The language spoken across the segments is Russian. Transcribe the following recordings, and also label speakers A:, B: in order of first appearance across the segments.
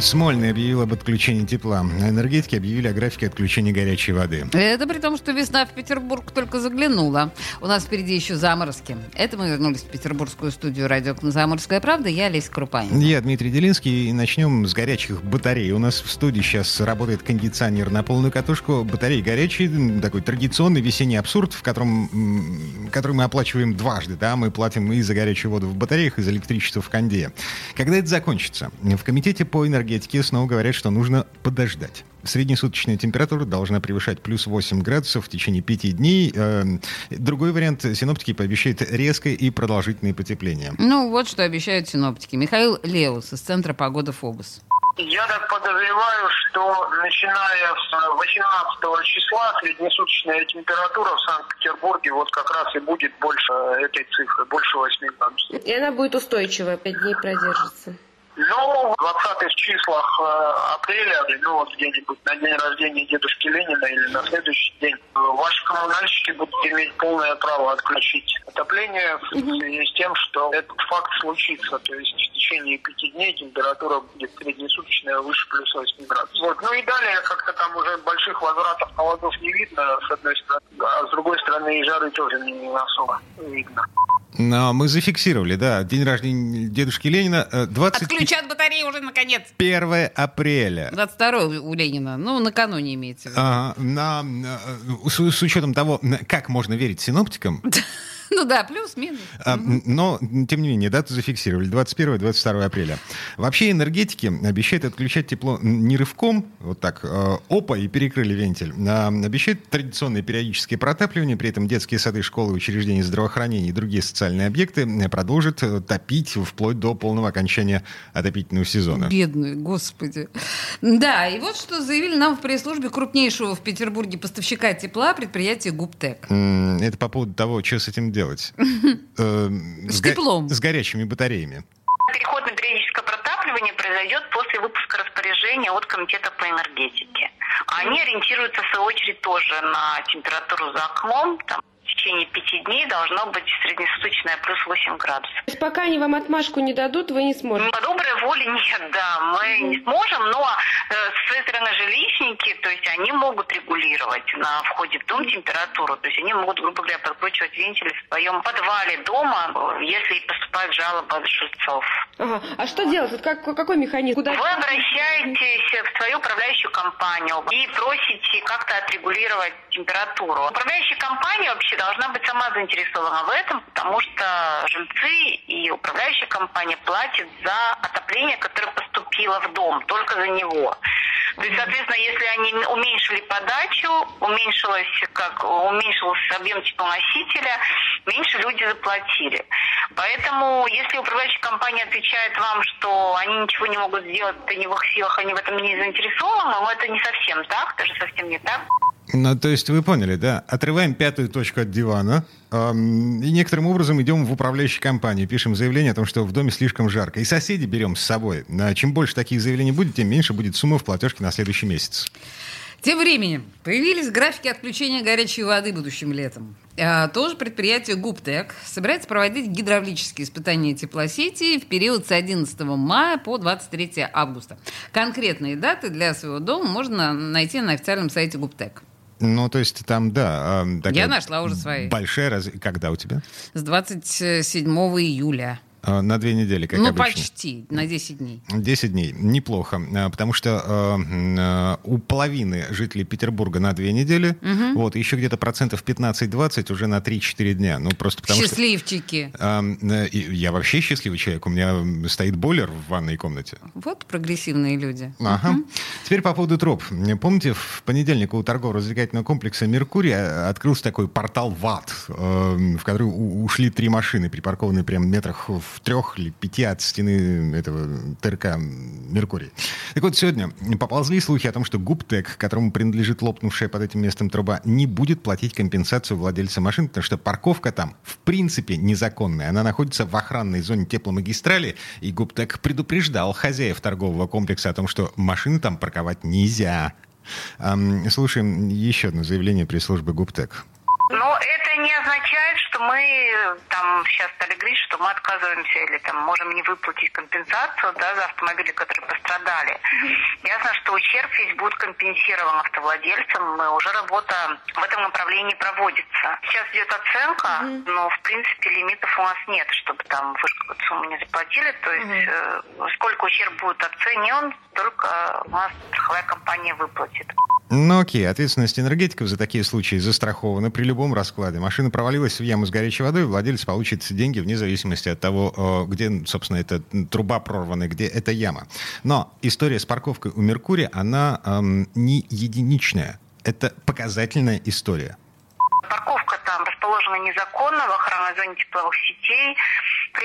A: Смольный объявил об отключении тепла. Энергетики объявили о графике отключения горячей воды.
B: Это при том, что весна в Петербург только заглянула. У нас впереди еще заморозки. Это мы вернулись в петербургскую студию радио «Комсомольская правда». Я Олеся Крупанин.
A: Я Дмитрий Делинский. И начнем с горячих батарей. У нас в студии сейчас работает кондиционер на полную катушку. Батареи горячие. Такой традиционный весенний абсурд, в котором, который мы оплачиваем дважды. Да? Мы платим и за горячую воду в батареях, и за электричество в конде. Когда это закончится? В комитете по энергетике энергетики снова говорят, что нужно подождать. Среднесуточная температура должна превышать плюс 8 градусов в течение 5 дней. Эм, другой вариант синоптики пообещают резкое и продолжительное потепление.
B: Ну, вот что обещают синоптики. Михаил Леус из Центра погоды ФОБУС.
C: Я так подозреваю, что начиная с 18 числа среднесуточная температура в Санкт-Петербурге вот как раз и будет больше этой цифры, больше 8 градусов.
D: И она будет устойчивая, 5 дней продержится.
C: Ну, в 20 числах э, апреля, ну вот где-нибудь на день рождения дедушки Ленина или на следующий день, э, ваши коммунальщики будут иметь полное право отключить отопление в связи с тем, что этот факт случится. То есть в течение пяти дней температура будет среднесуточная выше плюс 8 градусов. Вот. Ну и далее как-то там уже больших возвратов холодов не видно, с одной стороны, а с другой стороны и жары тоже не особо видно.
A: Но мы зафиксировали, да, день рождения дедушки Ленина. 20...
B: Отключат батареи уже наконец.
A: 1 апреля.
B: 22 у Ленина. Ну, накануне имеется в виду.
A: А, на, с, с учетом того, как можно верить синоптикам,
B: Ну да, плюс-минус.
A: А, но, тем не менее, дату зафиксировали. 21-22 апреля. Вообще энергетики обещают отключать тепло не рывком, вот так, э, опа, и перекрыли вентиль. А обещают традиционное периодическое протапливание, при этом детские сады, школы, учреждения здравоохранения и другие социальные объекты продолжат э, топить вплоть до полного окончания отопительного сезона.
B: Бедные, господи. Да, и вот что заявили нам в пресс-службе крупнейшего в Петербурге поставщика тепла предприятия ГУПТЕК.
A: Это по поводу того, что с этим делать?
B: Э, с теплом.
A: С горячими батареями.
E: Переход на периодическое протапливание произойдет после выпуска распоряжения от Комитета по энергетике. Они ориентируются, в свою очередь, тоже на температуру за окном, там, течение пяти дней должно быть среднесуточная плюс 8 градусов.
D: То есть пока они вам отмашку не дадут, вы не сможете?
E: По доброй воле нет, да, мы не сможем, но э, с своей стороны жилищники, то есть они могут регулировать на входе в дом температуру, то есть они могут, грубо говоря, прокручивать вентили своем подвале дома, если поступают жалобы от жильцов.
D: Ага. А что делать? Вот как, какой механизм? Куда...
E: Вы обращаетесь в свою управляющую компанию и просите как-то отрегулировать температуру. Управляющая компания вообще должна быть сама заинтересована в этом, потому что жильцы и управляющая компания платят за отопление, которое поступило в дом, только за него. То есть, соответственно, если они уменьшили подачу, уменьшилось, как, уменьшился объем теплоносителя, меньше люди заплатили. Поэтому, если управляющая компания отвечает вам, что они ничего не могут сделать, это не в их силах, они в этом не заинтересованы, но это не совсем так, даже совсем не так.
A: Ну, то есть вы поняли, да? Отрываем пятую точку от дивана эм, и некоторым образом идем в управляющую компанию, пишем заявление о том, что в доме слишком жарко. И соседей берем с собой. А чем больше таких заявлений будет, тем меньше будет сумма в платежке на следующий месяц.
B: Тем временем появились графики отключения горячей воды будущим летом. А, тоже предприятие ГУПТЕК собирается проводить гидравлические испытания теплосети в период с 11 мая по 23 августа. Конкретные даты для своего дома можно найти на официальном сайте ГУПТЕК.
A: Ну, то есть там, да.
B: Я нашла уже свои.
A: Большая раз... Когда у тебя?
B: С 27 июля.
A: А, на две недели, как
B: ну,
A: обычно.
B: Ну, почти, на 10 дней.
A: 10 дней, неплохо, а, потому что э, у половины жителей Петербурга на две недели, угу. вот, еще где-то процентов 15-20 уже на 3-4 дня. Ну, просто потому
B: Счастливчики.
A: Что, э, я вообще счастливый человек, у меня стоит бойлер в ванной комнате.
B: Вот прогрессивные люди.
A: Ага. Угу. Теперь по поводу троп. Помните, в понедельник у торгово-развлекательного комплекса «Меркурий» открылся такой портал ВАТ, э, в который ушли три машины, припаркованные прямо в метрах в метров трех или пяти от стены этого ТРК «Меркурий». Так вот, сегодня поползли слухи о том, что ГУПТЕК, которому принадлежит лопнувшая под этим местом труба, не будет платить компенсацию владельца машин, потому что парковка там в принципе незаконная. Она находится в охранной зоне тепломагистрали, и ГУПТЕК предупреждал хозяев торгового комплекса о том, что машины там парковать нельзя. Слушаем еще одно заявление пресс-службы ГУПТЕК.
E: Но это не означает, мы там сейчас стали говорить, что мы отказываемся или там можем не выплатить компенсацию да, за автомобили, которые пострадали. Ясно, что ущерб весь будет компенсирован автовладельцам. Мы уже работа в этом направлении проводится. Сейчас идет оценка, но в принципе лимитов у нас нет, чтобы там вы какую-то сумму не заплатили. То есть э, сколько ущерб будет оценен, только у нас страховая компания выплатит.
A: Ну окей, ответственность энергетиков за такие случаи застрахована при любом раскладе. Машина провалилась в яму с горячей водой, владелец получит деньги вне зависимости от того, где, собственно, эта труба прорвана, где эта яма. Но история с парковкой у Меркурия, она эм, не единичная. Это показательная история.
E: Парковка там расположена незаконно в охранной зоне тепловых сетей,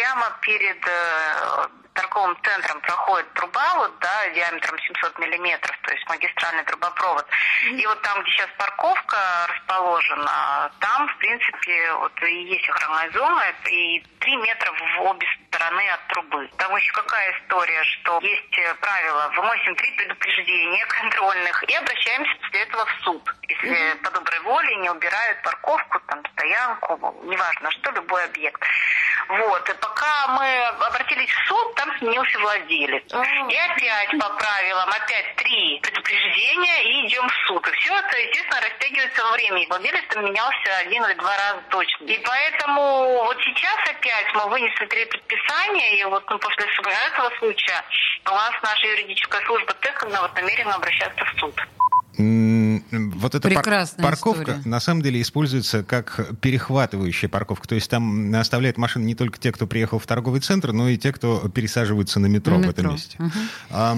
E: прямо перед э, торговым центром проходит труба, вот, да, диаметром 700 миллиметров, то есть магистральный трубопровод. И вот там, где сейчас парковка расположена, там, в принципе, вот и есть охранная зона, и 3 метра в обе стороны от трубы. Там еще какая история, что есть э, правило, выносим три предупреждения контрольных и обращаемся после этого в суд. Если mm-hmm. по доброй воле не убирают парковку, там, стоянку, неважно что, любой объект. Вот. И пока мы обратились в суд, там сменился владелец. И опять по правилам, опять три предупреждения и идем в суд. И все это, естественно, растягивается во времени. Владелец там менялся один или два раза точно. И поэтому вот сейчас опять мы вынесли три предписания, и вот ну, после этого случая у нас наша юридическая служба ТЭК вот намерена обращаться в суд
A: вот эта пар- парковка история. на самом деле используется как перехватывающая парковка. То есть там оставляют машины не только те, кто приехал в торговый центр, но и те, кто пересаживаются на метро, на метро. в этом месте.
B: Угу. А,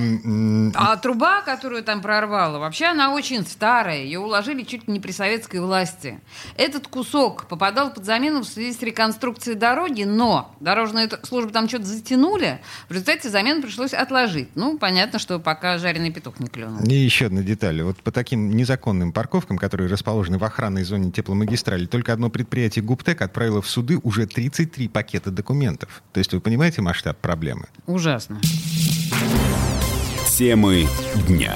B: а труба, которую там прорвало, вообще она очень старая. Ее уложили чуть ли не при советской власти. Этот кусок попадал под замену в связи с реконструкцией дороги, но дорожная служба там что-то затянули. В результате замену пришлось отложить. Ну, понятно, что пока жареный петух не клюнул.
A: И еще одна деталь. Вот по таким незаконным парковкам, которые расположены в охранной зоне тепломагистрали, только одно предприятие ГУПТЕК отправило в суды уже 33 пакета документов. То есть вы понимаете масштаб проблемы?
B: Ужасно.
F: Темы дня.